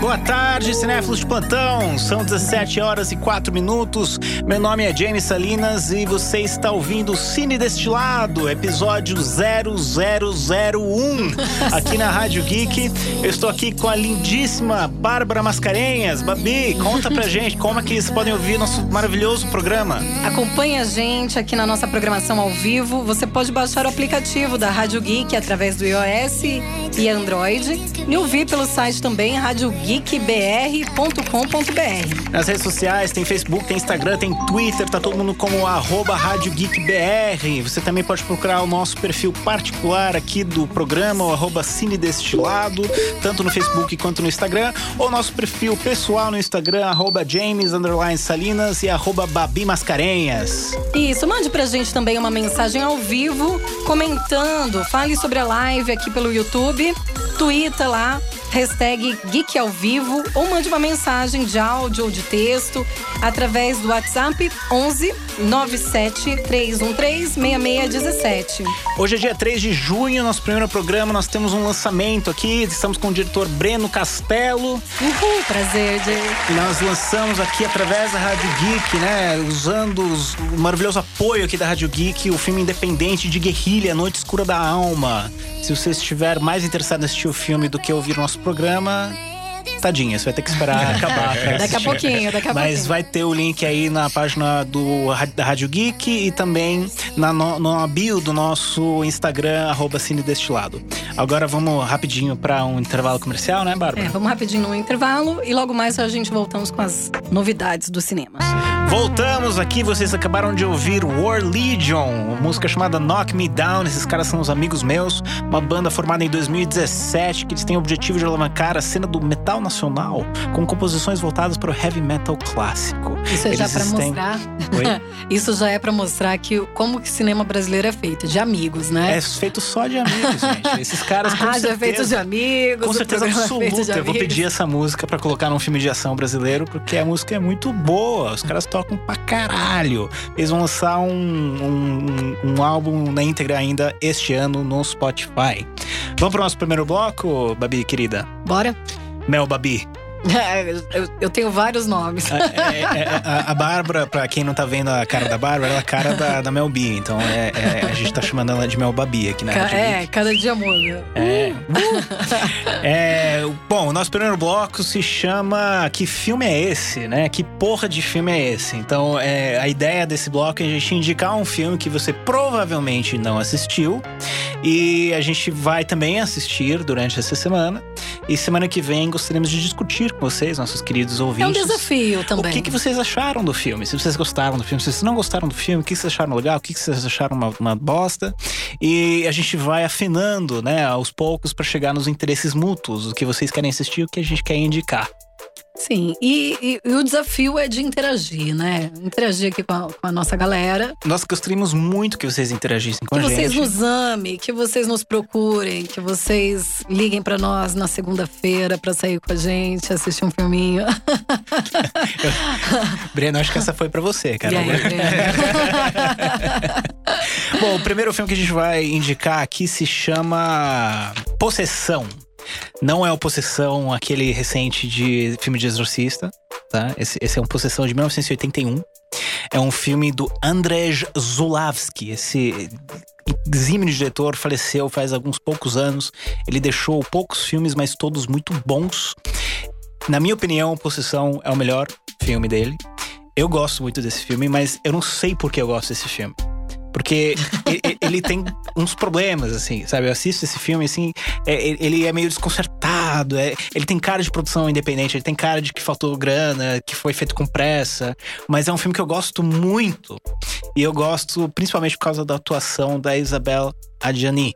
Boa tarde, cinéfilos de plantão. São 17 horas e 4 minutos. Meu nome é James Salinas e você está ouvindo Cine Destilado, episódio 0001, aqui na Rádio Geek. Eu estou aqui com a lindíssima Bárbara Mascarenhas. Babi, conta pra gente como é que eles podem ouvir nosso maravilhoso programa. Acompanhe a gente aqui na nossa programação ao vivo. Você pode baixar o aplicativo da Rádio Geek através do iOS e Android e ouvir pelo site também radiogeekbr.com.br. Nas redes sociais, tem Facebook, tem Instagram, tem Twitter, tá todo mundo como arroba Rádio Geek BR. Você também pode procurar o nosso perfil particular aqui do programa, o arroba Cine Destilado, tanto no Facebook quanto no Instagram, ou nosso perfil pessoal no Instagram, arroba James Salinas e arroba Babi Mascarenhas. Isso, mande pra gente também uma mensagem ao vivo, comentando, fale sobre a live aqui pelo YouTube, twitta lá, hashtag Geek ao Vivo ou mande uma mensagem de áudio ou de texto através do WhatsApp 11 97 313 6617. Hoje é dia 3 de junho, nosso primeiro programa, nós temos um lançamento aqui, estamos com o diretor Breno Castelo. Uhul, prazer, Jay. E nós lançamos aqui através da Rádio Geek, né, usando os, o maravilhoso apoio aqui da Rádio Geek, o filme independente de guerrilha, Noite Escura da Alma. Se você estiver mais interessado em assistir o filme do que ouvir o nosso programa, tadinha, você vai ter que esperar acabar. Daqui a pouquinho, daqui a Mas pouquinho. vai ter o link aí na página do, da Rádio Geek e também na, no, na bio do nosso Instagram, arroba Cine Destilado. Agora vamos rapidinho para um intervalo comercial, né, Bárbara? É, vamos rapidinho no intervalo e logo mais a gente voltamos com as novidades do cinema. Voltamos aqui, vocês acabaram de ouvir War Legion, música chamada Knock Me Down. Esses caras são os amigos meus, uma banda formada em 2017 que eles têm o objetivo de alavancar a cena do metal nacional com composições voltadas para o heavy metal clássico. Isso é já têm- mostrar. Isso já é pra mostrar que como que o cinema brasileiro é feito, de amigos, né? É feito só de amigos, gente. Esses caras com rádio é feito de certeza, amigos, com o certeza é absoluta. Eu vou pedir essa música pra colocar num filme de ação brasileiro, porque a música é muito boa. Os caras tocam pra caralho. Eles vão lançar um, um, um álbum na íntegra ainda este ano no Spotify. Vamos pro nosso primeiro bloco, Babi, querida? Bora? Mel Babi. eu, eu tenho vários nomes. É, é, é, a, a Bárbara, pra quem não tá vendo a cara da Bárbara, ela é a cara da, da Mel B. Então é, é, a gente tá chamando ela de Mel Babi aqui na Ca- é, cada dia muda. É. É, Bom, o nosso primeiro bloco se chama Que filme é esse, né? Que porra de filme é esse? Então, é, a ideia desse bloco é a gente indicar um filme que você provavelmente não assistiu. E a gente vai também assistir durante essa semana. E semana que vem gostaríamos de discutir com vocês, nossos queridos É um ouvintes. desafio O também. que, que vocês acharam do filme? Se vocês gostaram do filme, se vocês não gostaram do filme, o que vocês acharam legal, o que vocês acharam uma, uma bosta. E a gente vai afinando, né, aos poucos para chegar nos interesses mútuos, o que vocês querem assistir, o que a gente quer indicar. Sim, e, e- e o desafio é de interagir, né? Interagir aqui com a, com a nossa galera. Nós gostaríamos muito que vocês interagissem com Que a vocês gente. nos amem, que vocês nos procurem, que vocês liguem pra nós na segunda-feira pra sair com a gente, assistir um filminho. Breno, acho que essa foi para você, cara. E aí? Bom, o primeiro filme que a gente vai indicar aqui se chama Possessão. Não é o Possessão, aquele recente de filme de exorcista, tá? Esse, esse é um Possessão de 1981. É um filme do Andrzej Zulawski. Esse exímio diretor faleceu faz alguns poucos anos. Ele deixou poucos filmes, mas todos muito bons. Na minha opinião, Possessão é o melhor filme dele. Eu gosto muito desse filme, mas eu não sei por que eu gosto desse filme. Porque e- e- ele tem uns problemas, assim, sabe? Eu assisto esse filme, assim, é- ele é meio desconcertado, é- ele tem cara de produção independente, ele tem cara de que faltou grana, que foi feito com pressa, mas é um filme que eu gosto muito. E eu gosto principalmente por causa da atuação da Isabel Adjani,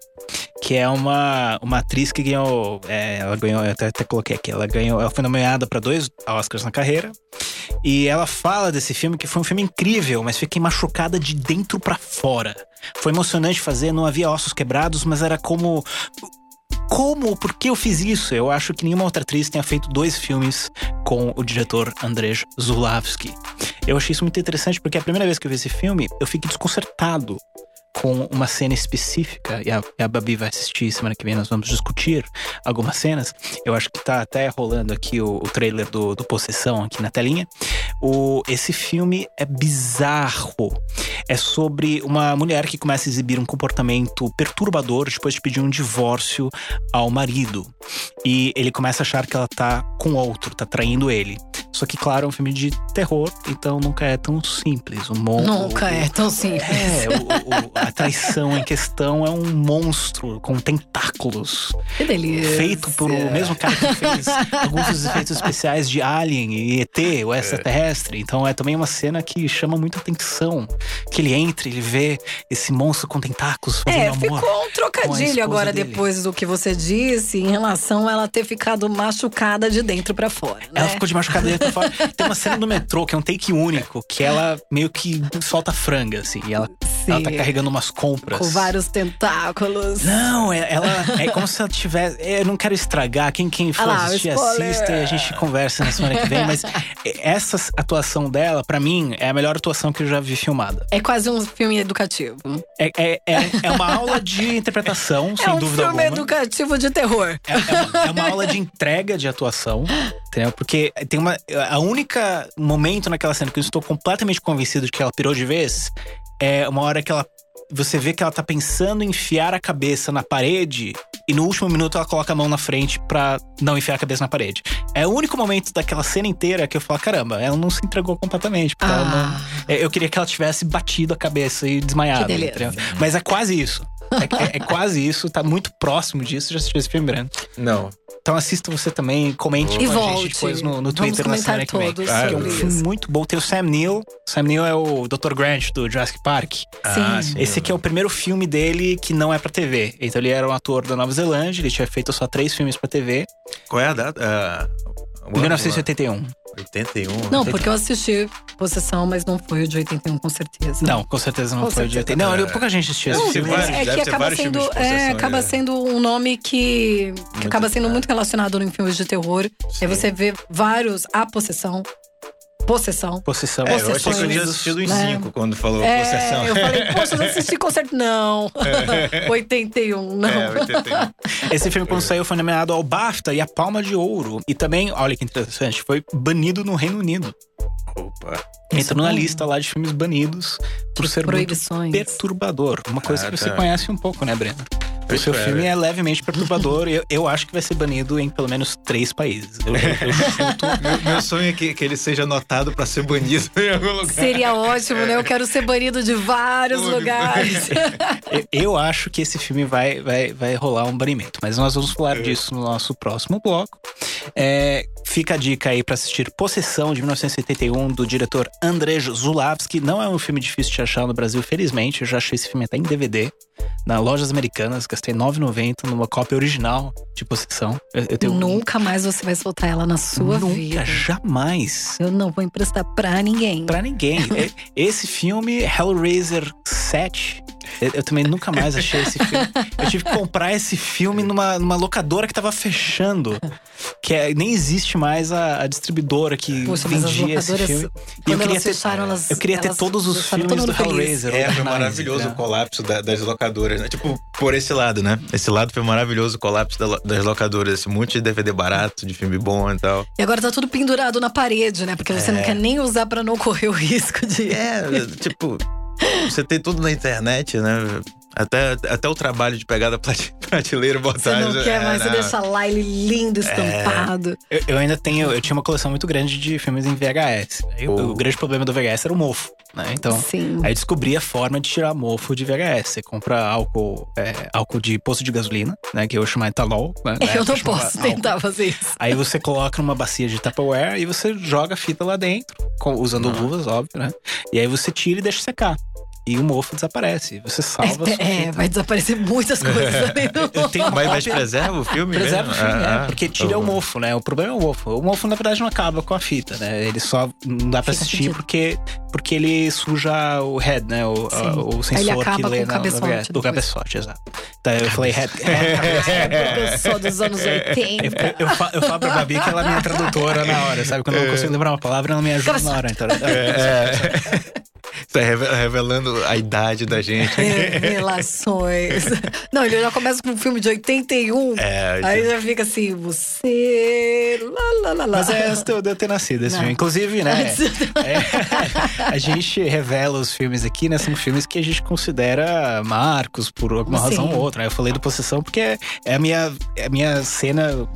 que é uma, uma atriz que ganhou, é, ela ganhou, eu até, até coloquei aqui, ela ganhou, ela foi nomeada para dois Oscars na carreira. E ela fala desse filme que foi um filme incrível, mas fiquei machucada de dentro pra fora. Foi emocionante fazer, não havia ossos quebrados, mas era como. Como? Por que eu fiz isso? Eu acho que nenhuma outra atriz tenha feito dois filmes com o diretor Andrzej Zulawski. Eu achei isso muito interessante porque a primeira vez que eu vi esse filme, eu fiquei desconcertado com uma cena específica, e a, e a Babi vai assistir semana que vem, nós vamos discutir algumas cenas. Eu acho que tá até rolando aqui o, o trailer do, do Possessão aqui na telinha. O, esse filme é bizarro. É sobre uma mulher que começa a exibir um comportamento perturbador depois de pedir um divórcio ao marido. E ele começa a achar que ela tá com outro, tá traindo ele. Só que, claro, é um filme de terror, então nunca é tão simples. O mon- Nunca o- é tão simples. É, o- o- a traição em questão é um monstro com tentáculos. Que delícia. Feito por o mesmo cara que fez alguns dos efeitos especiais de Alien e ET, o extraterrestre. Então é também uma cena que chama muita atenção. Que ele entra, ele vê esse monstro com tentáculos fazendo É, amor. ficou um trocadilho agora dele. depois do que você disse em relação a ela ter ficado machucada de dentro pra fora. Né? Ela ficou de machucada fora. Tem uma cena no metrô que é um take único, que ela meio que solta franga, assim. E ela, ela tá carregando umas compras. Com vários tentáculos. Não, é- ela é como se ela tivesse. Eu não quero estragar. Quem, quem for Ah lá, assistir, assista e a gente conversa na semana que vem. Mas essa atuação dela, pra mim, é a melhor atuação que eu já vi filmada. É quase um filme educativo. É, é, é, é uma aula de interpretação, sem é um dúvida filme alguma. educativo de terror. É, é uma, é uma aula de entrega de atuação, entendeu? Porque tem uma. A única momento naquela cena que eu estou completamente convencido de que ela pirou de vez é uma hora que ela. Você vê que ela tá pensando em enfiar a cabeça na parede e no último minuto ela coloca a mão na frente pra não enfiar a cabeça na parede. É o único momento daquela cena inteira que eu falo, caramba, ela não se entregou completamente. Porque ela não, Ah, é, Eu queria que ela tivesse batido a cabeça e desmaiado. Mas é quase isso. É, é- é quase isso, tá muito próximo disso. Já assistiu esse filme, Breno? Não. Então assista você também, comente E com a gente depois no, no Vamos Twitter na comentar semana que vem. todos Que é um filme isso. muito bom. Tem o Sam Neill. Sam Neill é o Dr. Grant do Jurassic Park. Ah, Sim. Esse aqui é o primeiro filme dele que não é pra TV. Então ele era um ator da Nova Zelândia, ele tinha feito só três filmes pra TV. Qual é a data? Ah, o ano? 1981. 81. Não, porque eu assisti Possessão, mas não foi o de 81, com certeza. Não, com certeza não Com foi de certeza. 80. Não, ele- pouca gente assistiu esse filme. é deve que acaba sendo, filmes de é, acaba é. sendo um nome que, que acaba sendo é. muito relacionado em filmes de terror. Sim. Aí você vê vários a possessão, possessão. Possessão. É, eu achei que eu tinha assistido em né? 5 quando falou É, possessão. eu falei, poxa, eu não assisti com certeza. Não. 81, não. É, 81. Esse filme, quando saiu, foi nomeado ao BAFTA e a Palma de Ouro. E também, olha que interessante, foi banido no Reino Unido. Opa. Entrou na bom. lista lá de filmes banidos por ser muito perturbador. Uma coisa Ah, que você tá. conhece um pouco, né, Breno? O Eu seu espero. filme é levemente perturbador e eu, eu acho que vai ser banido em pelo menos três países. Eu, eu- eu. Meu, meu sonho é que, que ele seja anotado pra ser banido em algum lugar. Seria ótimo, né? Eu quero ser banido de vários Pô, lugares. eu, eu acho que esse filme vai, vai, vai rolar um banimento, mas nós vamos falar disso no nosso próximo bloco. É, fica a dica aí pra assistir Possessão de 1971 do diretor Andrzej Zulawski. Não é um filme difícil de achar no Brasil, felizmente. Eu já achei esse filme até em DVD. Na lojas americanas, gastei R$ 9,90 numa cópia original de Possessão. Eu, eu tenho Nunca mais você vai soltar ela na sua Nunca, vida. jamais. Eu não vou emprestar pra ninguém. Pra ninguém. E- Esse filme, Hellraiser 7, eu, eu também nunca mais achei esse filme. Eu tive que comprar esse filme numa, numa locadora que tava fechando. Que é- nem existe mais a, a distribuidora que Poxa, vendia esse filme. E eu quando queria elas ter, fecharam, elas. eu queria ter todos os filmes do. Hellraiser. É, foi maravilhoso né? o colapso da- das locadoras, né? Tipo, por esse lado, né? Esse lado foi maravilhoso o colapso da das locadoras. Esse monte de DVD barato, de filme bom e tal. E agora tá tudo pendurado na parede, né? Porque você não quer nem usar pra não correr o risco de. É, tipo, você tem tudo na internet, né? Até, até o trabalho de pegar da prateleira e botar. Você não quer é, mais, você não. deixa lá ele lindo, estampado. Eu, eu ainda tenho, eu tinha uma coleção muito grande de filmes em VHS. Aí Oh. O grande problema do VHS era o mofo, né? Então, Sim. Aí descobri a forma de tirar mofo de VHS. Você compra álcool, é, álcool de posto de gasolina, né? Que eu chamo etanol. Né? Eu não posso álcool. tentar fazer isso. Aí você coloca numa bacia de Tupperware e você joga a fita lá dentro, com- usando luvas, óbvio, né? E aí você tira e deixa secar. E o mofo desaparece. Você salva É, fita. vai desaparecer muitas coisas ali tenho uma Mas, mas preserva o filme Preserva o mesmo? filme, Ah, né? ah. Porque tira Oh. o mofo, né? O problema é o mofo. O mofo, na verdade, não acaba com a fita, né? Ele só não dá pra Faz assistir sentido. porque, porque ele suja o head, né? O, a- o sensor que com lê o na, cabeçote na, o depois. cabeçote, exato. Então eu falei head, head. Eu sou dos anos 80. Eu, eu, fa- eu falo pra Babi que ela é minha tradutora na hora, sabe? Quando eu não consigo lembrar uma palavra, ela me ajuda na hora. Então, É, Tá revelando a idade da gente. Revelações. Não, ele já começa com um filme de 81. É, aí já fica assim, você. Lá, lá, lá, lá. Mas é antes de eu ter nascido esse Não. filme. Inclusive, né? É, a gente revela os filmes aqui, né? São filmes que a gente considera marcos por alguma Sim. razão ou outra. Eu falei do Possessão porque é a minha, é a minha cena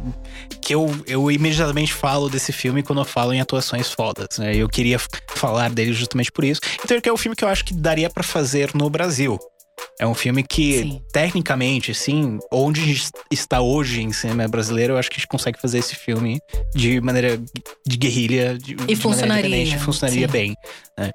que eu, eu imediatamente falo desse filme quando eu falo em atuações fodas, né? Eu queria falar dele justamente por isso. Então, que é o filme que eu acho que daria para fazer no Brasil. É um filme que, Sim. tecnicamente, assim, onde está hoje em cinema brasileiro, eu acho que a gente consegue fazer esse filme de maneira de guerrilha. De, e de funcionaria. Funcionaria Sim. bem. Né?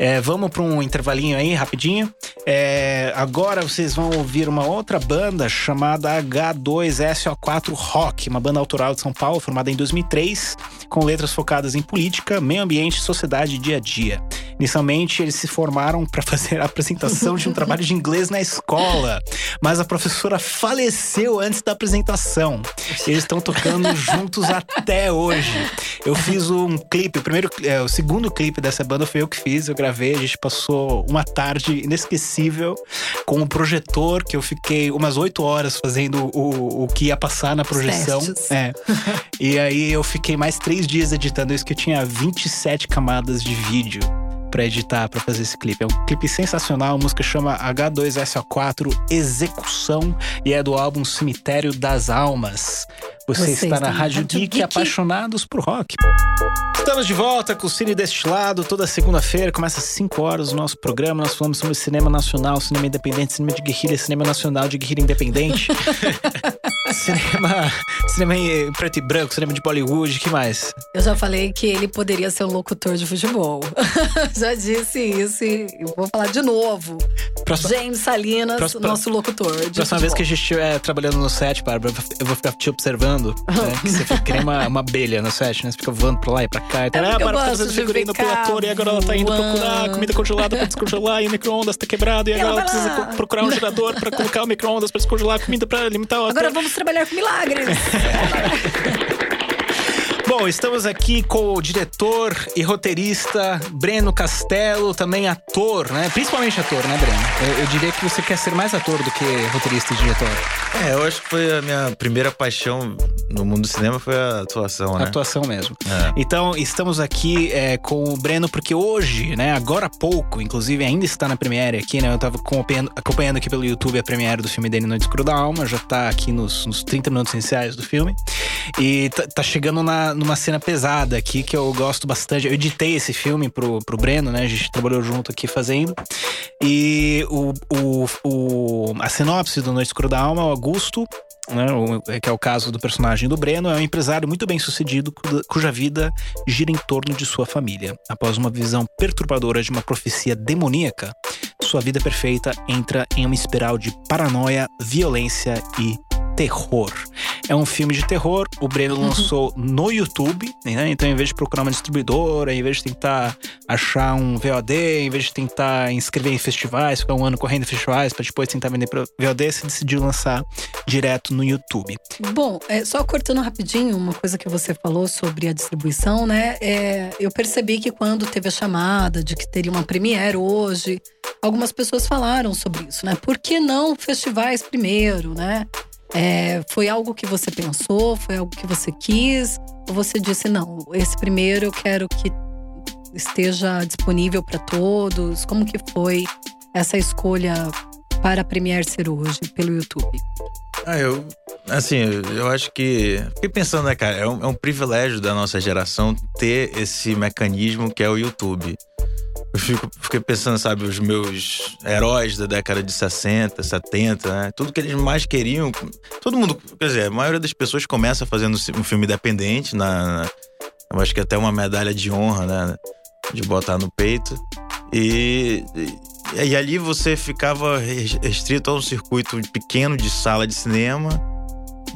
É, vamos para um intervalinho aí, rapidinho. É, agora vocês vão ouvir uma outra banda chamada H2SO4 Rock, uma banda autoral de São Paulo, formada em 2003, com letras focadas em política, meio ambiente, sociedade e dia a dia. Inicialmente, eles se formaram para fazer a apresentação de um trabalho de inglês na escola, mas a professora faleceu antes da apresentação. Eles estão tocando juntos até hoje. Eu fiz um clipe, o primeiro, é, o segundo clipe dessa banda foi eu que fiz, eu gravei, a gente passou uma tarde inesquecível com um projetor que eu fiquei umas oito horas fazendo o, o que ia passar na projeção. É. E aí eu fiquei mais três dias editando isso que eu tinha 27 camadas de vídeo para editar, para fazer esse clipe. É um clipe sensacional, a música chama H2SO4 Execução e é do álbum Cemitério das Almas. Você, Você está, está, na Rádio, Rádio Geek, Geek, apaixonados por rock. Estamos de volta com o Cine Destilado, toda segunda-feira, começa às 5 horas o nosso programa. Nós falamos sobre cinema nacional, cinema independente, cinema de guerrilha, cinema nacional de guerrilha independente. cinema, cinema em preto e branco, cinema de Bollywood, que mais? Eu já falei que ele poderia ser um locutor de futebol. já disse isso e vou falar de novo. Próxima, James Salinas, próxima, nosso locutor. De próxima futebol. vez que a gente estiver trabalhando no set, Bárbara, eu vou ficar te observando. né? Que você fica que nem uma, uma abelha no set, né? Você fica voando pra lá e pra cá. E tal. É ah, para fazendo figurinha no pulator e agora ela tá indo procurar comida congelada pra descongelar e o micro-ondas tá quebrado. E, agora ela, ela precisa procurar um gerador pra colocar o micro-ondas pra descongelar a comida pra limitar o. Agora vamos trabalhar com milagres. Bom, estamos aqui com o diretor e roteirista Breno Castelo, também ator, né? Principalmente ator, né, Breno? Eu, eu, diria que você quer ser mais ator do que roteirista e diretor. É, eu acho que foi a minha primeira paixão no mundo do cinema foi a atuação, né? A atuação mesmo. É. Então, estamos aqui é, com o Breno porque hoje, né, agora há pouco, inclusive ainda está na Premiere aqui, né? Eu tava acompanhando, acompanhando aqui pelo YouTube a Premiere do filme dele No Escuro da Alma, já tá aqui nos, nos 30 minutos iniciais do filme. E tá, tá chegando na numa cena pesada aqui que eu gosto bastante. Eu editei esse filme pro, pro Breno, né? A gente trabalhou junto aqui fazendo. E o, o, o a sinopse do Noite Escura da Alma, o Augusto, né, que é o caso do personagem do Breno, é um empresário muito bem sucedido cuja vida gira em torno de sua família. Após uma visão perturbadora de uma profecia demoníaca, sua vida perfeita entra em uma espiral de paranoia, violência e terror. É um filme de terror, o Breno uhum. lançou no YouTube, né? Então, em vez de procurar uma distribuidora, em vez de tentar achar um VOD, em vez de tentar inscrever em festivais, ficar um ano correndo em festivais para depois tentar vender para VOD, você decidiu lançar direto no YouTube. Bom, é, só cortando rapidinho uma coisa que você falou sobre a distribuição, né? É, eu percebi que quando teve a chamada de que teria uma premiere hoje, algumas pessoas falaram sobre isso, né? Por que não festivais primeiro, né? É, foi algo que você pensou? Foi algo que você quis? Ou você disse, não, esse primeiro eu quero que esteja disponível para todos? Como que foi essa escolha para a Premiere ser hoje pelo YouTube? Ah, eu. Assim, eu acho que. Fiquei pensando, né, cara? É um, é um privilégio da nossa geração ter esse mecanismo que é o YouTube. Eu fico, fiquei pensando, sabe, os meus heróis da década de 60, 70, né? Tudo que eles mais queriam. Todo mundo, quer dizer, a maioria das pessoas começa fazendo um filme independente, na, na eu acho que até uma medalha de honra, né? De botar no peito. E, e, e ali você ficava restrito a um circuito pequeno de sala de cinema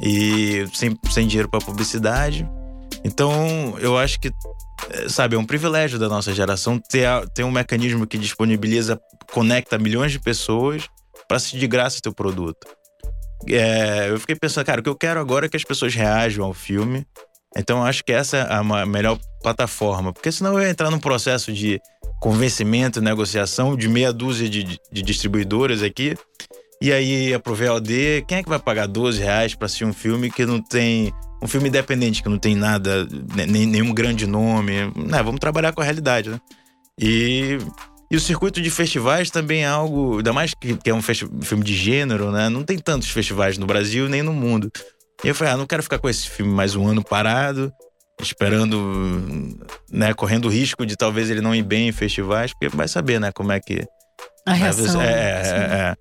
e sem, sem dinheiro para publicidade. Então, eu acho que sabe, é um privilégio da nossa geração ter, ter um mecanismo que disponibiliza, conecta milhões de pessoas para assistir de graça teu produto. É, eu fiquei pensando, cara, o que eu quero agora é que as pessoas reajam ao filme. Então acho que essa é a melhor plataforma. Porque senão eu ia entrar num processo de convencimento, negociação de meia dúzia de, de distribuidoras aqui. E aí, a VOD, quem é que vai pagar 12 reais pra assistir um filme que não tem. Um filme independente, que não tem nada, nem, nenhum grande nome. Né, vamos trabalhar com a realidade, né? E, e o circuito de festivais também é algo. Ainda mais que, que é um filme de gênero, né? Não tem tantos festivais no Brasil nem no mundo. E eu falei, ah, não quero ficar com esse filme mais um ano parado esperando, né, correndo o risco de talvez ele não ir bem em festivais, porque vai saber, né, como é que. A reação. É, é, é,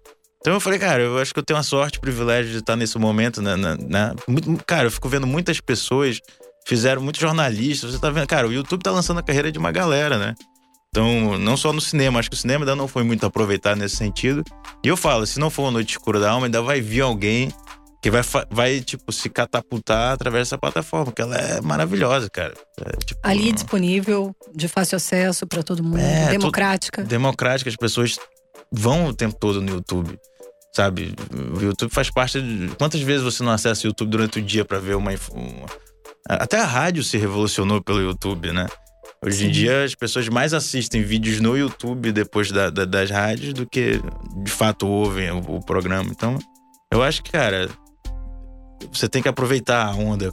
Então eu falei, cara, eu acho que eu tenho uma sorte, privilégio de estar nesse momento, né? né, né? Cara, eu fico vendo muitas pessoas, fizeram muitos jornalistas, você tá vendo, cara, o YouTube tá lançando a carreira de uma galera, né? Então, não só no cinema, acho que o cinema ainda não foi muito aproveitado nesse sentido. E eu falo, se não for uma noite escura da alma, ainda vai vir alguém que vai, vai, tipo, se catapultar através dessa plataforma, que ela é maravilhosa, cara. É, tipo, Ali disponível, de fácil acesso para todo mundo, é, democrática. democrática, as pessoas vão o tempo todo no YouTube. Sabe? O YouTube faz parte de. Quantas vezes você não acessa o YouTube durante o dia para ver uma, uma, Até a rádio se revolucionou pelo YouTube, né? Hoje Sim. em dia as pessoas mais assistem vídeos no YouTube depois da, da, das rádios do que de fato ouvem o, o programa. Então, eu acho que, cara, você tem que aproveitar a onda.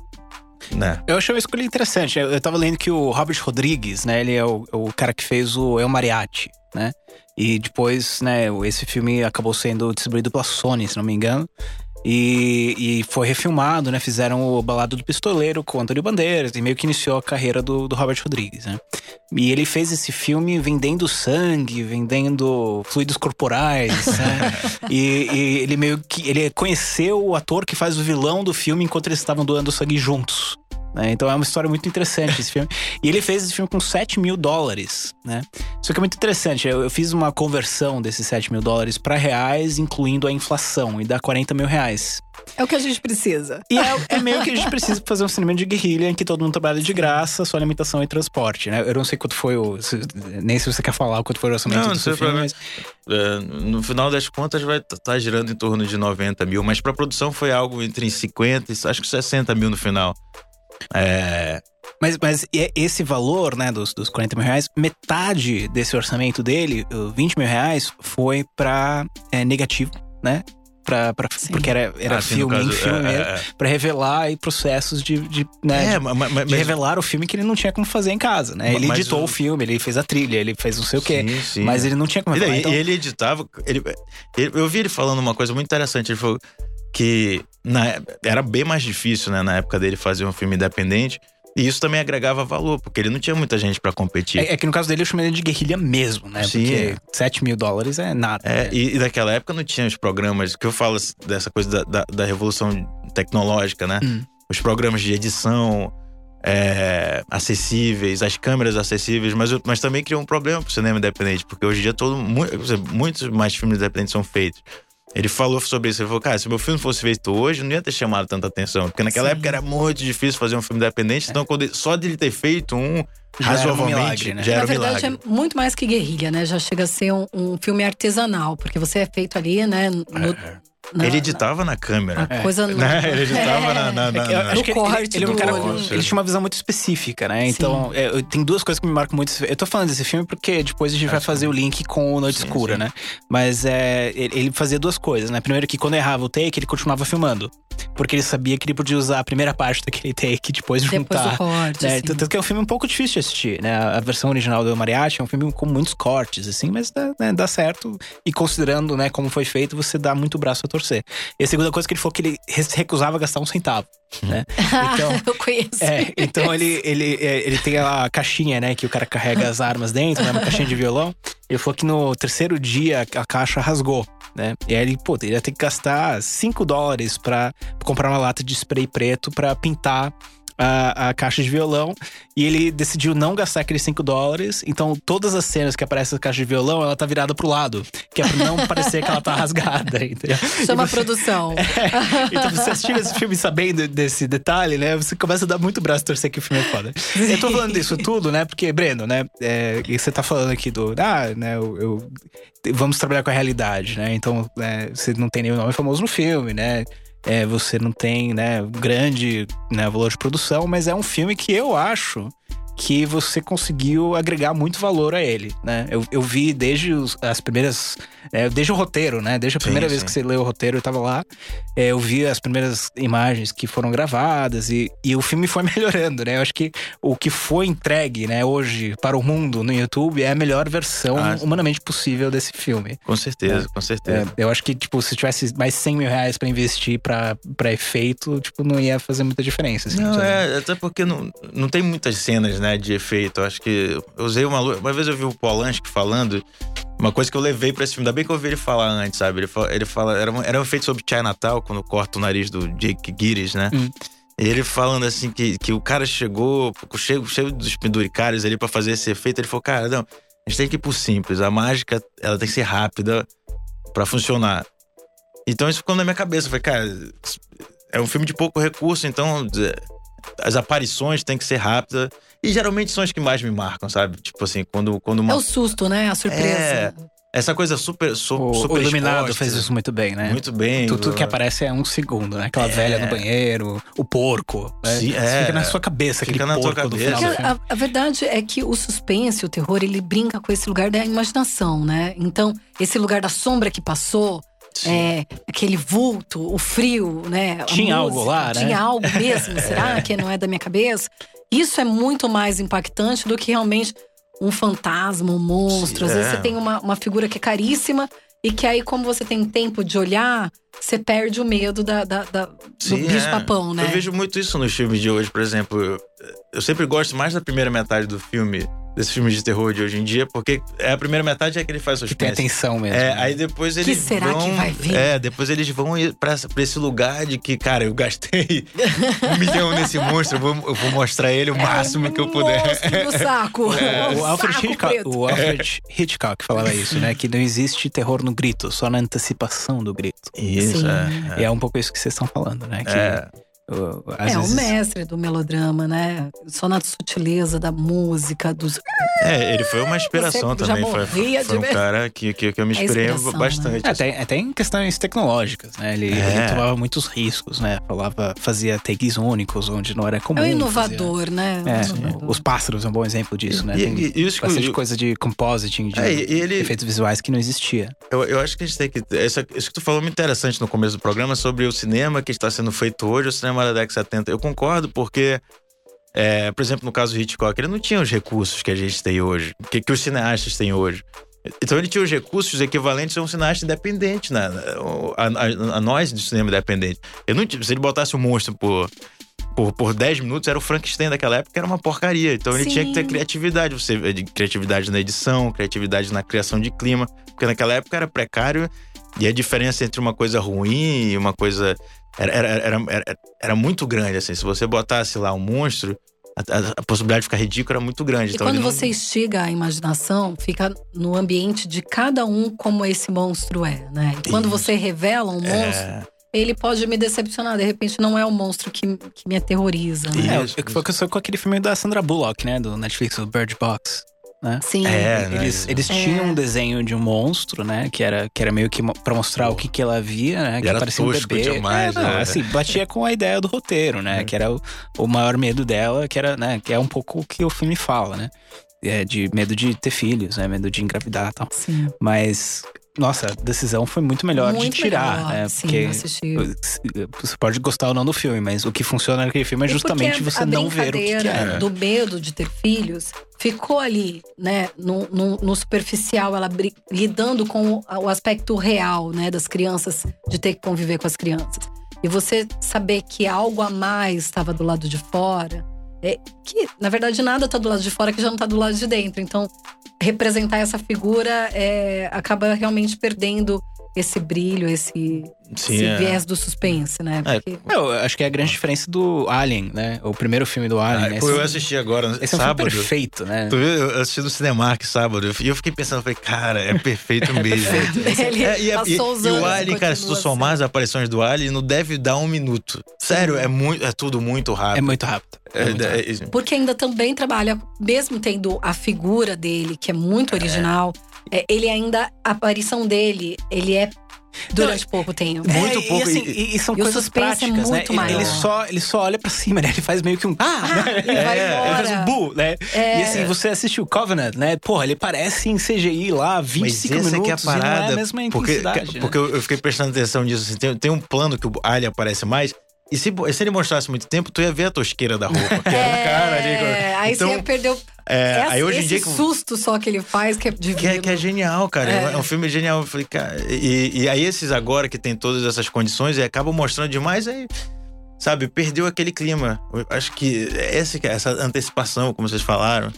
Né? Eu achei uma escolha interessante. Eu, eu tava lendo que o Robert Rodrigues, né? Ele é o, o cara que fez o El Mariachi, né? E depois, né, esse filme acabou sendo distribuído pela Sony, se não me engano. E, e, foi refilmado, né? Fizeram o Balado do Pistoleiro com o Antônio Bandeiras e meio que iniciou a carreira do, do Robert Rodrigues, né? E ele fez esse filme vendendo sangue, vendendo fluidos corporais, né? e, e, ele meio que ele conheceu o ator que faz o vilão do filme enquanto eles estavam doando sangue juntos. Né? Então é uma história muito interessante esse filme. E ele fez esse filme com 7 mil dólares, né? Isso aqui é muito interessante. Eu, eu fiz uma conversão desses 7 mil dólares para reais, incluindo a inflação, e dá 40 mil reais. É o que a gente precisa. E é, é meio que a gente precisa fazer um cinema de guerrilha em que todo mundo trabalha de graça, só alimentação e transporte, né? Eu não sei quanto foi o. Se, nem se você quer falar quanto foi o orçamento não, do seu filme, mas... É, no final das contas vai estar tá girando em torno de 90 mil, mas para produção foi algo entre 50 e acho que 60 mil no final. É, mas, mas esse valor, né, dos, dos 40 mil reais, metade desse orçamento dele, 20 mil reais, foi para é, negativo, né? Pra, pra, porque era, era ah, filme caso, em filme, é, é. pra revelar e processos de, de, né, é, de, mas, mas, de, revelar o filme que ele não tinha como fazer em casa, né? Ele editou o... o filme, ele fez a trilha, ele fez não sei o quê, sim, sim, mas ele não tinha como revelar. Ele, então... ele editava, ele, ele, eu vi ele falando uma coisa muito interessante, ele falou que na, era bem mais difícil, né, na época dele fazer um filme independente. E isso também agregava valor, porque ele não tinha muita gente para competir. É, é, que no caso dele eu chamei ele de guerrilha mesmo, né? Sim. Porque 7 mil dólares é nada. É, né? e, e daquela época não tinha os programas, que eu falo dessa coisa da, da, da revolução tecnológica, né? Hum. Os programas de edição é, acessíveis, as câmeras acessíveis, mas, mas também criou um problema pro cinema independente, porque hoje em dia todo, muitos mais filmes independentes são feitos. Ele falou sobre isso. Ele falou, cara, se meu filme fosse feito hoje, não ia ter chamado tanta atenção. Porque naquela Sim. época era muito difícil fazer um filme independente. É. Então, quando, só de ele ter feito um, já razoavelmente, era um milagre, né? já era Na verdade, milagre. é muito mais que guerrilha, né? Já chega a ser um, um filme artesanal. Porque você é feito ali, né? No, é. Na, ele editava na câmera. A coisa não. Né? Ele editava é. na, na, na, eu, acho que corte ele, ele, é um cara com, ele tinha uma visão muito específica, né? Então, é, tem duas coisas que me marcam muito. Eu tô falando desse filme porque depois a gente vai fazer o link com o Noite sim, Escura, sim. né? Mas é, ele fazia duas coisas, né? Primeiro que quando errava o take, ele continuava filmando. Porque ele sabia que ele podia usar a primeira parte daquele take depois de depois juntar. Do corte, né? Tanto que é um filme um pouco difícil de assistir, né? A versão original do Mariachi é um filme com muitos cortes, assim, mas dá, né, dá certo. E considerando né, como foi feito, você dá muito braço a torcer. Esse segunda coisa que ele falou que ele recusava gastar um centavo, né? Então, eu conheço. É, então ele, ele, é, ele tem a caixinha, né? Que o cara carrega as armas dentro, né? Uma caixinha de violão. Ele falou que no terceiro dia a caixa rasgou, né? E aí ele, pô, ele ia ter que gastar 5 dólares pra comprar uma lata de spray preto pra pintar a, a, caixa de violão e ele decidiu não gastar aqueles 5 dólares. Então, todas as cenas que aparece a caixa de violão, ela tá virada pro lado, que é pra não parecer que ela tá rasgada, entendeu? Chama você, produção. É, então, você assistir esse filme sabendo desse detalhe, né? Você começa a dar muito braço a torcer que o filme é foda. Eu tô falando disso tudo, né? Porque, Breno, né? É, você tá falando aqui do. Ah, né? Eu, eu, vamos trabalhar com a realidade, né? Então, é, você não tem nenhum nome famoso no filme, né? É, você não tem né, grande né, valor de produção, mas é um filme que eu acho que você conseguiu agregar muito valor a ele, né? Eu, eu vi desde os, as primeiras. É, desde o roteiro, né? Desde a primeira Sim, vez sim. que você leu o roteiro, eu tava lá. É, eu vi as primeiras imagens que foram gravadas e, e o filme foi melhorando, né? Eu acho que o que foi entregue, né, hoje para o mundo no YouTube é a melhor versão Ah, humanamente possível desse filme. Com certeza, com certeza. É, eu acho que, tipo, se tivesse mais 100 mil reais pra investir pra, pra efeito, tipo, não ia fazer muita diferença. Assim, Não, é, até porque não, não tem muitas cenas, né, de efeito. Eu acho que eu usei uma lu- Uma vez eu vi o Polanski falando, uma coisa que eu levei pra esse filme, ainda bem que eu ouvi ele falar antes, sabe? Ele fala, ele fala era, um, era um efeito sobre Chinatown, quando corta o nariz do Jake Gillis, né? Hum. E ele falando assim que, que o cara chegou cheio, cheio dos penduricários ali pra fazer esse efeito. Ele falou, cara, não, a gente tem que ir pro simples. A mágica, ela tem que ser rápida pra funcionar. Então isso ficou na minha cabeça. Eu falei, cara, é um filme de pouco recurso, então é, as aparições têm que ser rápidas. E geralmente são as que mais me marcam, sabe? Tipo assim, quando, quando uma. É o susto, né? A surpresa. É, Essa coisa super, su, O, super o Iluminado exposta. fez isso muito bem, né? Muito bem. Tudo, tudo que aparece é um segundo, né? Aquela É. velha no banheiro, o porco. né? Sim, Isso é. Fica na sua cabeça, Fica aquele na tua porco do cabeça. a, a verdade é que o suspense, o terror, ele brinca com esse lugar da imaginação, né? Então, esse lugar da sombra que passou, é, aquele vulto, o frio, né? Tinha algo música, lá, né? Tinha algo mesmo, será que não é da minha cabeça? Isso é muito mais impactante do que realmente um fantasma, um monstro. Às Sim, vezes é. você tem uma, uma figura que é caríssima e que aí, como você tem tempo de olhar, você perde o medo da, da, da- do Sim, bicho é. papão, né? Eu vejo muito isso nos filmes de hoje, por exemplo. Eu sempre gosto mais da primeira metade do filme, desses filmes de terror de hoje em dia, porque é a primeira metade é que ele faz Que tem suspense. atenção mesmo. É, né? aí depois eles será vão, que vai vir? É, depois eles vão ir pra, essa- pra esse lugar de que, cara, eu gastei um milhão nesse monstro, eu vou, eu vou mostrar ele o máximo que eu puder. Do saco. É. Um O Alfred, saco Hitchcock, preto. o Alfred Hitchcock falava isso, né? Que não existe terror no grito, só na antecipação do grito. Isso, Sim. é. E é um pouco isso que vocês estão falando, né? Que É. o- às É, vezes, o mestre do melodrama, né? Só na sutileza da música, dos. É, ele foi uma inspiração Você já também. Foi, morria foi um cara que, que, que eu me É inspirei inspiração, bastante. É, até, até em questões tecnológicas, né? Ele, É. ele tomava muitos riscos, né? Falava, fazia takes únicos, onde não era comum. É um inovador, né? Um É, inovador. os pássaros é um bom exemplo disso, né? E- Tem e- isso bastante eu- coisa de compositing, de É, ele, efeitos visuais que não existia. Eu, eu acho que a gente tem que. Essa, isso que tu falou é muito interessante no começo do programa sobre o cinema que está sendo feito hoje, o cinema da década de 70. Eu concordo, porque, é, por exemplo, no caso do Hitchcock, ele não tinha os recursos que a gente tem hoje, que, que os cineastas têm hoje. Então ele tinha os recursos equivalentes a um cineasta independente, né? a, a- a nós do cinema independente. Eu não, se ele botasse um monstro por, por, por 10 minutos, era o Frankenstein daquela época, era uma porcaria. Então ele Sim. tinha que ter criatividade. Você, de criatividade na edição, criatividade na criação de clima. Porque naquela época era precário e a diferença entre uma coisa ruim e uma coisa. Era, era, era, era, era muito grande, assim. Se você botasse lá um monstro, a, a- a possibilidade de ficar ridículo era muito grande. E então quando não- você instiga a imaginação, fica no ambiente de cada um como esse monstro é, né? E quando Isso. você revela um monstro, É, ele pode me decepcionar. De repente, não é o monstro que, que me aterroriza, né? É, o que foi que eu sou com aquele filme da Sandra Bullock, né? Do Netflix, o Bird Box. Né? Sim. É, né? Eles, eles É. tinham um desenho de um monstro, né? Que era, que era meio que pra mostrar o que, que ela via, né? Que era parecia um bebê. demais, é, não, né? assim, batia com a ideia do roteiro, né? É. Que era o, o maior medo dela, que era, né? Que é um pouco o que o filme fala, né? É, de medo de ter filhos, né? Medo de engravidar e tal. Sim. Mas, nossa, a decisão foi muito melhor Muito de tirar, melhor, né? sim, Porque você pode gostar ou não do filme, mas o que funciona naquele filme é porque justamente você a não ver o que, que é. do medo de ter filhos ficou ali, né, no, no- no superficial, ela lidando com o, o aspecto real, né, das crianças, de ter que conviver com as crianças. E você saber que algo a mais estava do lado de fora, é, que na verdade nada tá do lado de fora que já não tá do lado de dentro. Então, representar essa figura é, acaba realmente perdendo esse brilho, esse, Sim, esse é. viés do suspense, né? É, Porque- Eu acho que é a grande diferença do Alien, né? O primeiro filme do Alien. Ah, né? eu assisti agora, Esse é um sábado. filme perfeito, né? Tu viu? Eu assisti no Cinemark sábado e eu fiquei pensando, falei, cara, é perfeito mesmo. Ele É, e, passou e- os e o e Alien, cara, se tu somar as aparições do Alien, não deve dar um minuto. Sério, é, muito, é tudo muito É rápido. muito rápido. É É, muito é, rápido. é- Porque ainda também trabalha, mesmo tendo a figura dele, que é muito original, é, ele ainda, a aparição dele, ele é durante pouco tempo. Muito É, pouco, E, assim, e- e, são e o coisas suspense é práticas, né? muito Ele- maior. Ele só, ele só olha pra cima, né? Ele faz meio que um. Ah! né? Ele vai É, Ele faz um bu, né? É. E assim, você assiste o Covenant, né? Porra, ele parece em CGI lá, 25 Mas essa minutos. é que é a parada. e não é a mesma porque intensidade. né? porque eu, fiquei prestando atenção nisso. assim, tem, tem um plano que o Alien aparece mais. E se, se ele mostrasse muito tempo, tu ia ver a tosqueira da roupa. Que era o cara ali. É, aí então, você perdeu. é, essa- aí hoje em dia. susto só que ele faz que é divino. Que é, que é genial, cara. É. É. um filme genial. Eu falei, cara. E, e aí, esses agora que tem todas essas condições e acabam mostrando demais, aí. Sabe, perdeu aquele clima. Eu acho que essa, essa antecipação, como vocês falaram.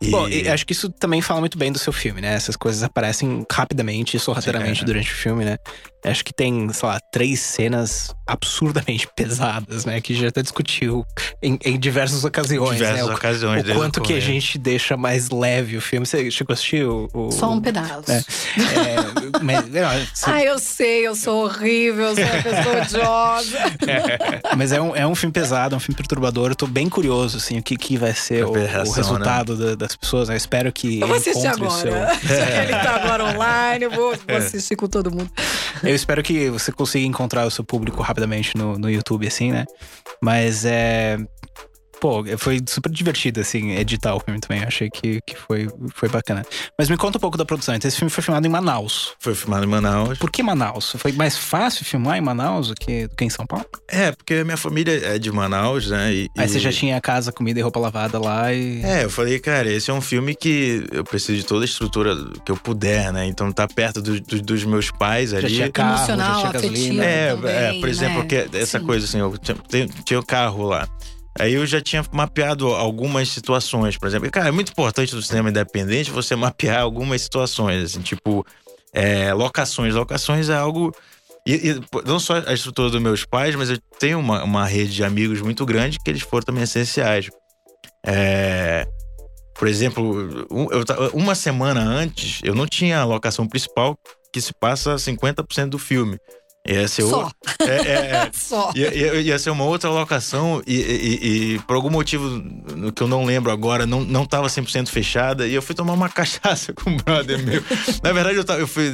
E- Bom, e acho que isso também fala muito bem do seu filme, né? Essas coisas aparecem rapidamente e sorrateiramente Sim, é. durante o filme, né? Acho que tem, sei lá, três cenas absurdamente pesadas, né? Que já até discutiu em, em diversas ocasiões, diversas né? O- ocasiões. O quanto que a gente deixa mais leve o filme. Você chegou a assistir o. o- Só um pedaço. É. É, mas, não, você- Ah, eu sei, eu sou horrível, eu sou uma pessoa odiosa. mas é um, é um filme pesado, é um filme perturbador. Eu tô bem curioso, assim, o que, que vai ser o, a o reação, resultado da- das pessoas. né? Eu espero que Eu vou assistir seu. agora. Já que ele tá agora online, eu vou, vou assistir com todo mundo. Eu espero que você consiga encontrar o seu público rapidamente no, no YouTube, assim, né? Mas é. Pô, foi super divertido, assim, editar o filme também. Achei que, que foi, foi bacana. Mas me conta um pouco da produção. Então, esse filme foi filmado em Manaus. Foi filmado em Manaus. Por que Manaus? Foi mais fácil filmar em Manaus do que, do que em São Paulo? É, porque a minha família é de Manaus, né? E, Aí e- você já tinha casa, comida e roupa lavada lá e. É, eu falei, cara, esse é um filme que eu preciso de toda a estrutura que eu puder, né? Então tá perto do- do- dos meus pais Já ali. tinha carro, Emocional, já tinha gasolina. É, também, é, por exemplo, né? que essa Sim. coisa assim, eu tinha, tinha o carro lá. Aí eu já tinha mapeado algumas situações, por exemplo. Cara, é muito importante no cinema independente você mapear algumas situações, assim, tipo, é, locações. Locações é algo. E, e, não só a estrutura dos meus pais, mas eu tenho uma, uma rede de amigos muito grande que eles foram também essenciais. É, por exemplo, um- eu uma semana antes, eu não tinha a locação principal que se passa 50% do filme. Ia ser o- Só. é, é, é. Só. Ia, ia- ia ser uma outra locação e, e- e por algum motivo que eu não lembro agora, não, não tava 100% fechada e eu fui tomar uma cachaça com um brother meu. Na verdade, eu, tava- eu fui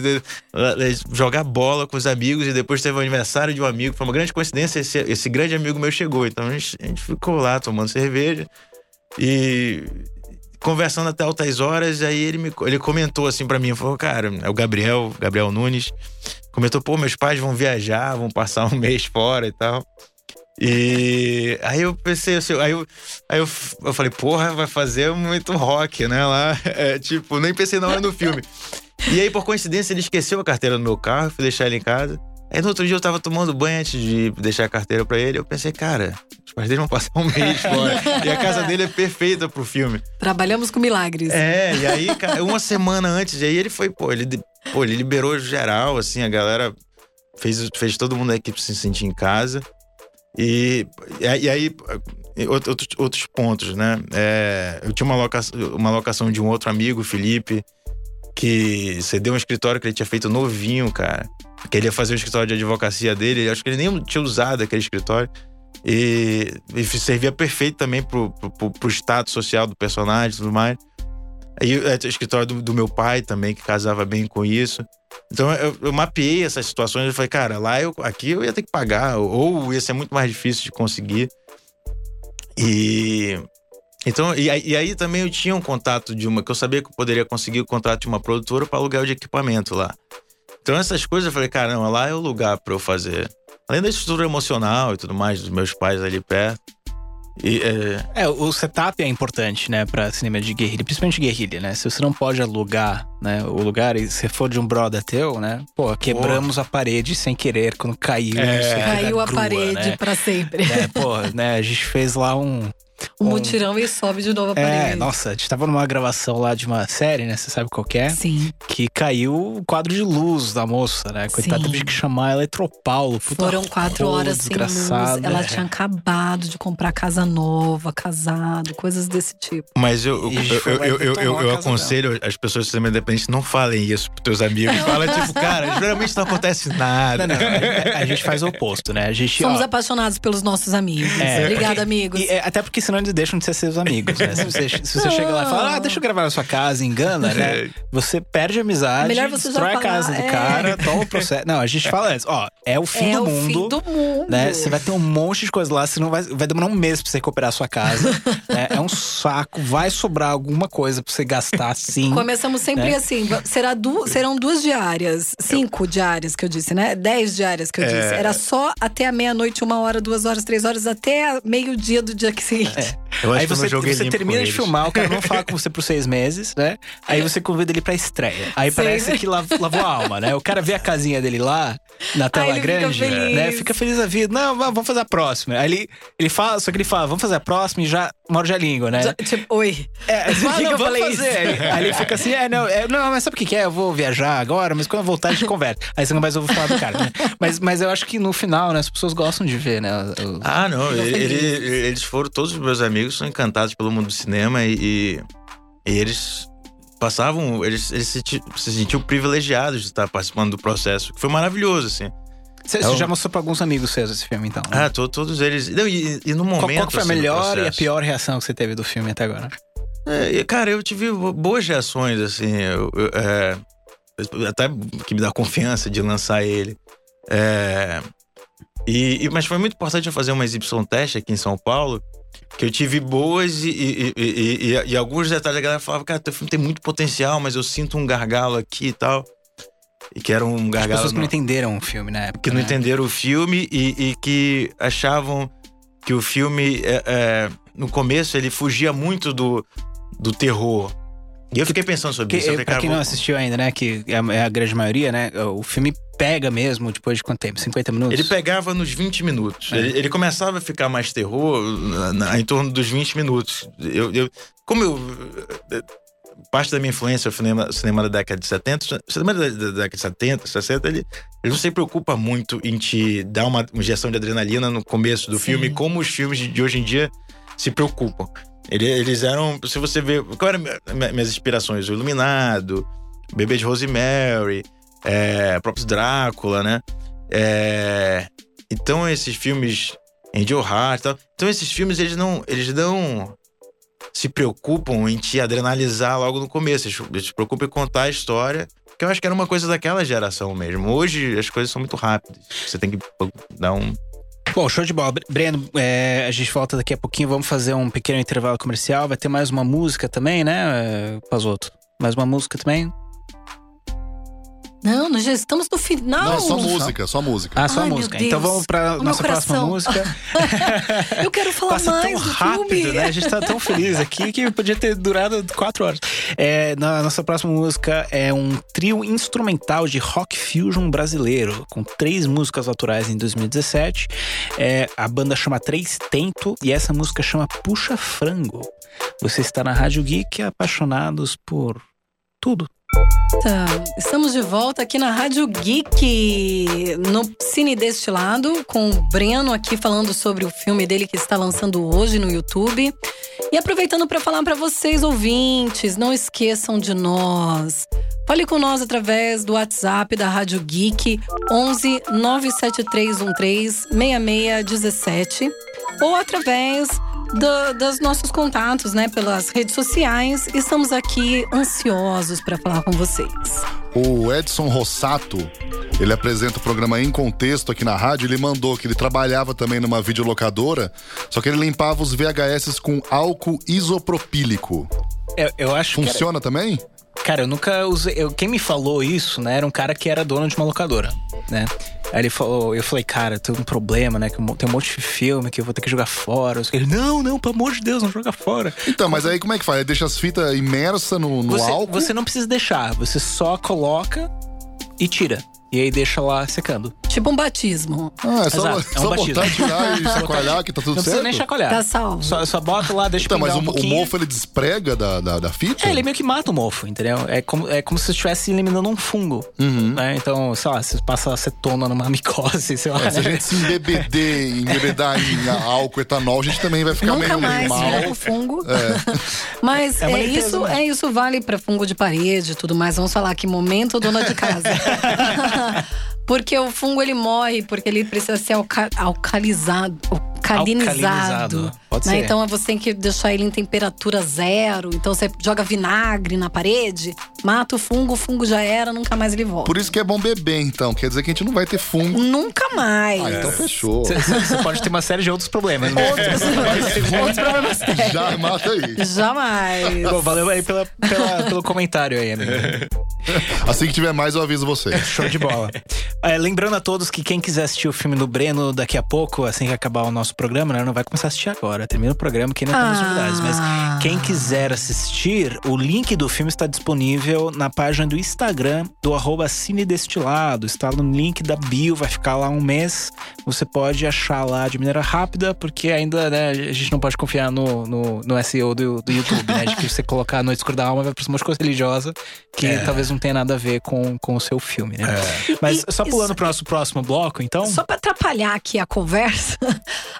eh, jogar bola com os amigos e depois teve o aniversário de um amigo. Foi uma grande coincidência, esse, esse grande amigo meu chegou. Então a gente, a gente ficou lá tomando cerveja e conversando até altas horas. Aí ele, me, ele comentou assim pra mim: falou, cara, é o Gabriel, Gabriel Nunes. Comentou, pô, meus pais vão viajar, vão passar um mês fora e tal. E aí eu pensei assim, aí eu, aí eu, eu falei, porra, vai fazer muito rock, né? Lá, é, tipo, nem pensei na hora no filme. E aí, por coincidência, ele esqueceu a carteira no meu carro, fui deixar ele em casa. Aí no outro dia eu tava tomando banho antes de deixar a carteira pra ele. Eu pensei, cara, os pais dele vão passar um mês fora. e a casa dele é perfeita pro filme. Trabalhamos com milagres. É, e aí, cara, uma semana antes, aí ele foi, pô, ele, pô, ele liberou geral, assim, a galera fez, fez todo mundo da equipe se sentir em casa. E, e aí- aí, out- outros, outros pontos, né? É, eu tinha uma locação, uma locação de um outro amigo, Felipe, que cedeu um escritório que ele tinha feito novinho, cara. Que ele ia fazer o escritório de advocacia dele. Acho que ele nem tinha usado aquele escritório. E, e servia perfeito também pro, pro, pro- pro status social do personagem e tudo mais. Aí é, o escritório do, do meu pai também, que casava bem com isso. Então eu, eu mapeei essas situações e falei, cara, lá eu, aqui eu ia ter que pagar, ou ia ser muito mais difícil de conseguir. E. Então, e, e aí também eu tinha um contato de uma, que eu sabia que eu poderia conseguir o contato de uma produtora para aluguel de equipamento lá. Então essas coisas eu falei, caramba, lá é o lugar para eu fazer. Além da estrutura emocional e tudo mais, dos meus pais ali perto. E, é, É, o setup é importante, né, pra cinema de guerrilha, principalmente guerrilha, né? Se você não pode alugar, né, o lugar, e se for de um brother teu, né? Pô, quebramos a parede sem querer quando caiu. É. Caiu a grua, parede Né? pra sempre. É, pô, né, a gente fez lá um. O Um- mutirão e sobe de novo a parede. É, nossa, a gente tava numa gravação lá de uma série, né? Você sabe qual que é? Sim. Que caiu o quadro de luz da moça, né? Coitada, Sim. teve que chamar Eletropaulo. Puta Foram quatro rolo horas sem luz. Ela É. tinha acabado de comprar casa nova, casado, coisas desse tipo. Mas eu, eu, eu, eu, eu, eu aconselho as pessoas do cinema independente não falem isso pros teus amigos. Fala tipo, cara, geralmente não acontece nada. Não, não, a, a gente faz o oposto, né? A gente. Somos ó, apaixonados pelos nossos amigos. É, Obrigada, porque- amigos. E, é, até porque senão senão eles deixam de ser seus amigos, né? Se você, se você chega lá e fala, ah, deixa eu gravar na sua casa, engana, né? Você perde a amizade, Melhor você destrói a falar, casa do é. cara, toma o processo. Não, a gente fala antes, ó, é o fim é do o mundo. fim do mundo. Né? Você vai ter um monte de coisa lá, você não vai, vai demorar um mês pra você recuperar a sua casa. né? É um saco, vai sobrar alguma coisa pra você gastar sim. Começamos sempre né? assim, será du- serão duas diárias, cinco diárias que eu disse, né? Dez diárias que eu disse. Era só até a meia-noite, uma hora, duas horas, três horas, até meio-dia do dia que seguinte. Eu acho Aí você, você termina de filmar, o cara não fala com você por seis meses, né? Aí você convida ele pra estreia. Aí Sim. parece que lav- lavou a alma, né? O cara vê a casinha dele lá, na tela ele fica grande, feliz. né? Fica feliz a vida. Não, va- vamos fazer a próxima. Aí ele, ele fala, só que ele fala, vamos fazer a próxima e já morde a língua, né? Já- tipo, oi. É, Por que não, vamos falei fazer. isso? Aí, ele fica assim, é, não, é, não, mas sabe o que, que é? Eu vou viajar agora, mas quando eu voltar a gente conversa. Aí você não mais ouve falar do cara, né? Mas, mas eu acho que no final, né, as pessoas gostam de ver, né? os- Ah, não. Ele- eles foram, todos os meus amigos são encantados pelo mundo do cinema e, e- e eles passavam, eles, eles se, se sentiam privilegiados de estar participando do processo, que foi maravilhoso, assim. Você, um- já mostrou pra alguns amigos seus esse filme, então? né? Ah, to- todos eles. Não, e, e no qual, momento. qual que foi a assim, melhor e a pior reação que você teve do filme até agora? É, cara, eu tive bo- boas reações, assim. eu- eu, é, até que me dá confiança de lançar ele. É, e, e- mas foi muito importante eu fazer uma exibição teste aqui em São Paulo. Que eu tive boas e, e, e- e- alguns detalhes a galera falava, cara, teu filme tem muito potencial, mas eu sinto um gargalo aqui e tal. E que era um As gargalo. pessoas que não entenderam o filme na época. que não né? entenderam o filme e, e que achavam que o filme, é, é, no começo, ele fugia muito do, do terror. E eu fiquei pensando sobre Que, isso. Eu falei, pra quem não vou- assistiu ainda, né? Que é a, é a grande maioria, né? O filme pega mesmo depois de quanto tempo? 50 minutos? ele pegava nos 20 minutos. É. Ele, ele começava a ficar mais terror na- na- em torno dos 20 minutos. Eu, eu- como eu. Parte da minha influência é o cinema, cinema da década de 70. O cinema da, da década de 70, 60, ele, ele não se preocupa muito em te dar uma injeção de adrenalina no começo do Sim. filme, como os filmes de hoje em dia se preocupam. Ele- eles eram. Se você ver. Qual eram minha- minhas inspirações? O Iluminado, Bebê de Rosemary, é, Drácula, né? É, então esses filmes. Angel Heart tal. Então esses filmes, eles não. Eles não se preocupam em te adrenalizar logo no começo. Eles, eles se preocupam em contar a história. Que eu acho que era uma coisa daquela geração mesmo. Hoje as coisas são muito rápidas. Você tem que dar um. Bom, show de bola. Bre- Breno, é, a gente volta daqui a pouquinho. Vamos fazer um pequeno intervalo comercial. Vai ter mais uma música também, né, é, Pazoto? Mais uma música também? Não, nós já estamos no final. Não, só música, só música. Ah, só Ai, música. Então vamos meu nossa próxima música. Eu quero falar Passa mais tão do rápido, filme. né? A gente tá tão feliz aqui que podia ter durado quatro horas. É, na nossa próxima música é um trio instrumental de rock fusion brasileiro, com três músicas autorais em 2017. É, a banda chama Três Tento e essa música chama Puxa Frango. Você está na Rádio Geek, apaixonados por tudo. Estamos de volta aqui na Rádio Geek, no Cine Destilado, com o Breno aqui falando sobre o filme dele que está lançando hoje no YouTube. E aproveitando para falar para vocês, ouvintes, não esqueçam de nós. Fale com nós através do WhatsApp da Rádio Geek 11 97313 6617 ou através do- dos nossos contatos, né, pelas redes sociais. Estamos aqui ansiosos para falar com vocês. O Edson Rossato, ele apresenta o programa Em Contexto aqui na rádio. Ele mandou que ele trabalhava também numa videolocadora, só que ele limpava os VHS com álcool isopropílico. Eu, eu acho que. Funciona também? Cara, eu nunca usei. Eu, quem me falou isso, né, era um cara que era dono de uma locadora, né? Aí ele falou, eu falei, cara, tem um problema, né? Que tem um monte de filme que eu vou ter que jogar fora. Ele, não, não, pelo amor de Deus, não joga fora. Então, mas aí como é que faz? Deixa as fitas imersas no, no Você, álcool? você não precisa deixar, você só coloca e tira. E aí deixa lá secando. Tipo um batismo. Ah, é só, Exato, é um só batismo. botar, tirar e chacoalhar que tá tudo Não precisa certo? nem chacoalhar. Tá salvo. Só, só bota lá, deixa Então, mas o, um o pouquinho. mofo ele desprega da, da, da fita? É, ele meio que mata o mofo, entendeu? É como, é como se você estivesse eliminando um fungo. Uhum. Né? Então, sei lá, você passa acetona numa micose, sei lá. É, se a gente se embebeder, embebedar em álcool, etanol, a gente também vai ficar Nunca meio, mais meio mal. fica com fungo. Mas É é, isso, né? é isso vale para fungo de parede e tudo mais. Vamos falar que momento dona de casa. porque o fungo ele morre porque ele precisa ser alca- alcalizado. Alcalinizado. Alcalinizado, pode né? ser. Então você tem que deixar ele em temperatura zero. Então você joga vinagre na parede, mata o fungo, o fungo já era, nunca mais ele volta. Por isso que é bom beber, então. Quer dizer que a gente não vai ter fungo. Nunca mais. Ah, então fechou. Você pode ter uma série de outros problemas, né? Outros, outros problemas sérios. Já mata aí. Jamais. Bom, valeu aí pela, pela- pelo comentário aí, amigo. Assim que tiver mais, eu aviso você. Show de bola. É, lembrando a todos que quem quiser assistir o filme do Breno daqui a pouco, assim que acabar o nosso programa, né? Não vai começar a assistir agora. Termina o programa que ainda temos Ah. novidades. Mas quem quiser assistir, o link do filme está disponível na página do Instagram do arroba Cine Destilado. Está no link da bio, vai ficar lá um mês. Você pode achar lá de maneira rápida, porque ainda né, a gente não pode confiar no, no, no SEO do, do YouTube, né? De que você colocar Noite Escura da Alma vai pra uma coisa religiosa que talvez não tenha nada a ver com, com o seu filme, né? Mas E- só pulando pro nosso próximo bloco, então. Só para atrapalhar aqui a conversa,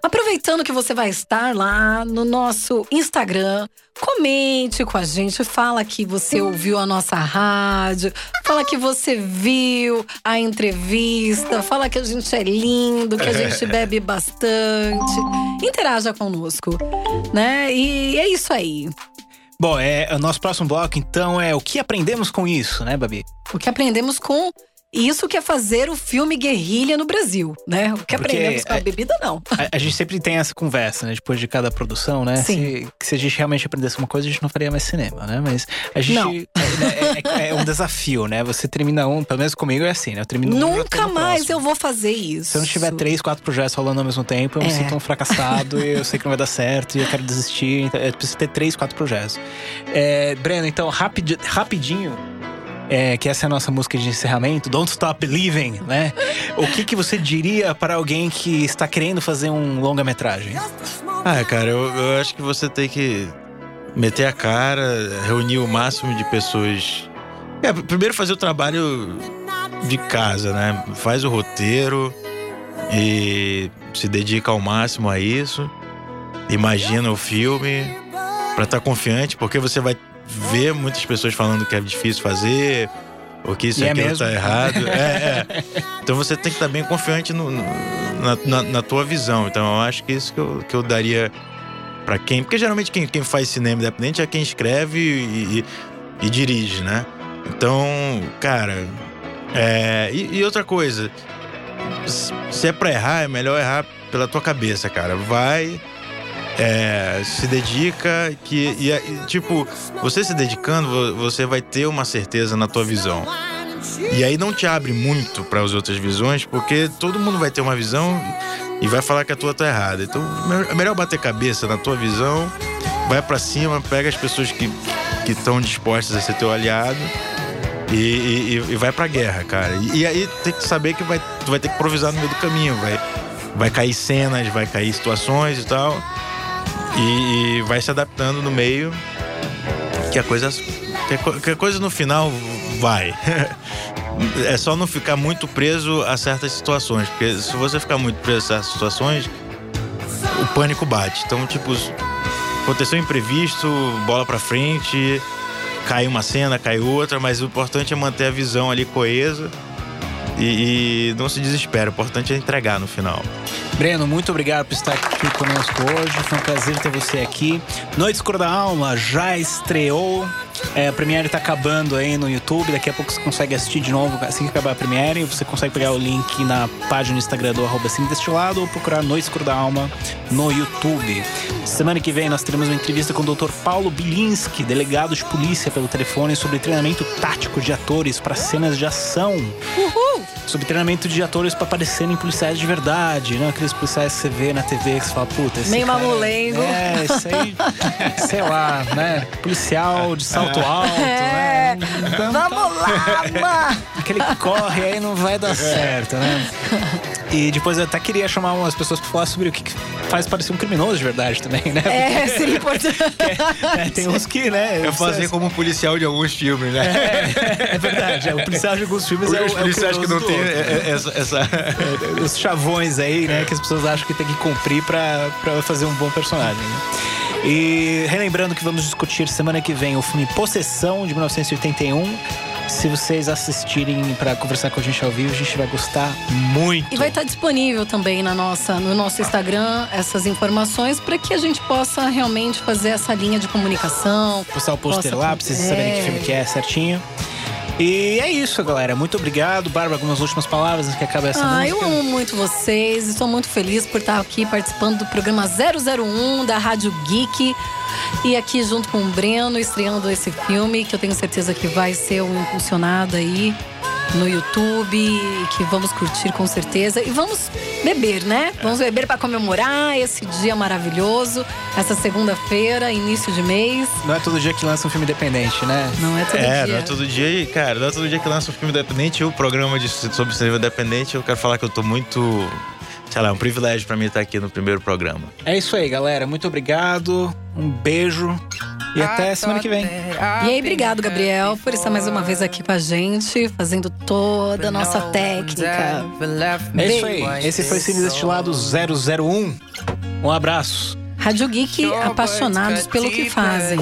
aproveitando que você vai estar lá no nosso Instagram, comente com a gente, fala que você ouviu a nossa rádio, fala que você viu a entrevista, fala que a gente é lindo, que a gente bebe bastante. Interaja conosco, né? E é isso aí. Bom, é, o nosso próximo bloco, então, é o que aprendemos com isso, né, Babi? O que aprendemos com isso que é fazer o filme Guerrilha no Brasil, né? O que Porque, aprendemos com a é, bebida, não. A, a gente sempre tem essa conversa, né? Depois de cada produção, né? Sim. Se, que se a gente realmente aprendesse uma coisa, a gente não faria mais cinema, né? Mas a gente. Não. É, é- é um desafio, né? Você termina um, pelo menos comigo é assim, né? Eu termino um, já tô Nunca mais próximo. eu vou fazer isso. Se eu não tiver três, quatro projetos rolando ao mesmo tempo, eu me É. sinto um fracassado e eu sei que não vai dar certo e eu quero desistir. Então, eu preciso ter três, quatro projetos. É, Breno, então, rapidi- rapidinho. É, que essa é a nossa música de encerramento, Don't Stop Believing, né? O que, que você diria para alguém que está querendo fazer um longa-metragem? Ah, cara, eu, eu acho que você tem que meter a cara, reunir o máximo de pessoas. É, pr- primeiro fazer o trabalho de casa, né? Faz o roteiro e se dedica ao máximo a isso. Imagina o filme pra estar confiante, porque você vai ver muitas pessoas falando que é difícil fazer, ou que isso E é aquilo mesmo. tá errado. É, é. Então você tem que estar bem confiante no- no- na, na- na tua visão. Então eu acho que isso que eu, que eu daria pra quem. Porque geralmente quem, quem faz cinema independente é quem escreve e, e- e dirige, né? Então, cara. é, e, e outra coisa. Se é pra errar, é melhor errar pela tua cabeça, cara. Vai. É, se dedica que e, e, tipo você se dedicando vo- você vai ter uma certeza na tua visão e aí não te abre muito para as outras visões, porque todo mundo vai ter uma visão e vai falar que a tua tá errada. Então é melhor bater cabeça na tua visão, vai para cima, pega as pessoas que que estão dispostas a ser teu aliado e, e- e vai pra guerra, cara. E aí tem que saber que vai, tu vai ter que improvisar no meio do caminho, vai, vai cair cenas, vai cair situações e tal. E, e vai se adaptando no meio que a coisa que a, coisa no final vai. é só não ficar muito preso a certas situações, porque se você ficar muito preso a certas situações, o pânico bate. Então, tipo, aconteceu imprevisto, bola pra frente, cai uma cena, cai outra, mas o importante é manter a visão ali coesa e, e não se desespera. O importante é entregar no final. Breno, muito obrigado por estar aqui conosco hoje. Foi um prazer ter você aqui. Noite Escura da Alma já estreou. É, a Premiere tá acabando aí no YouTube. Daqui a pouco você consegue assistir de novo assim que acabar a Premiere. Você consegue pegar o link na página do Instagram do arroba Cine Destilado ou procurar Noite Escura da Alma no YouTube. Semana que vem nós teremos uma entrevista com o Dr. Paulo Bilinski, delegado de polícia pelo telefone, sobre treinamento tático de atores para cenas de ação Uhul! sobre treinamento de atores pra aparecerem policiais de verdade, não aqueles policiais que você vê na TV que você fala, puta, esse Meio cara- mamulengo. É, isso aí, sei lá, né? Policial de salto alto, É. né? Então, Vamos lá, mano! Aquele que corre aí não vai dar certo, né? E depois eu até queria chamar umas pessoas pra falar sobre o que faz parecer um criminoso de verdade também, né? É, seria importante. É, tem uns que, né? Eu fazer como policial de alguns filmes, né? É, é verdade, é, o policial de alguns filmes é o, Os é o policiais que não tem outro. é- é- essa, essa- os chavões aí, né? Que as pessoas acham que tem que cumprir pra, pra fazer um bom personagem, né? E relembrando que vamos discutir semana que vem o filme Possessão, de 1981. Se vocês assistirem pra conversar com a gente ao vivo, a gente vai gostar muito. E vai estar disponível também na nossa, no nosso Instagram essas informações para que a gente possa realmente fazer essa linha de comunicação. postar o pôster lá pra vocês saberem que É. filme que é certinho. E é isso, galera. Muito obrigado. Bárbara, algumas últimas palavras antes que acabe essa Ah, música. eu amo muito vocês. Estou muito feliz por estar aqui participando do programa 001 da Rádio Geek. E aqui junto com o Breno, estreando esse filme, que eu tenho certeza que vai ser um impulsionado aí no YouTube, que vamos curtir com certeza. E vamos beber, né? Vamos beber para comemorar esse dia maravilhoso, essa segunda-feira, início de mês. Não é todo dia que lança um filme independente, né? Não é todo É, dia. não é todo dia, e, cara, não é todo dia que lança um filme independente e o programa de, sobre cinema independente. Eu quero falar que eu tô muito. Sei lá, é um privilégio pra mim estar aqui no primeiro programa. É isso aí, galera. Muito obrigado. Um beijo. E até semana que vem. E aí, obrigado, Gabriel, por estar mais uma vez aqui com a gente, fazendo toda a nossa técnica. É isso aí. Esse foi Cine Destilado 001. Um abraço. Rádio Geek, apaixonados pelo que fazem.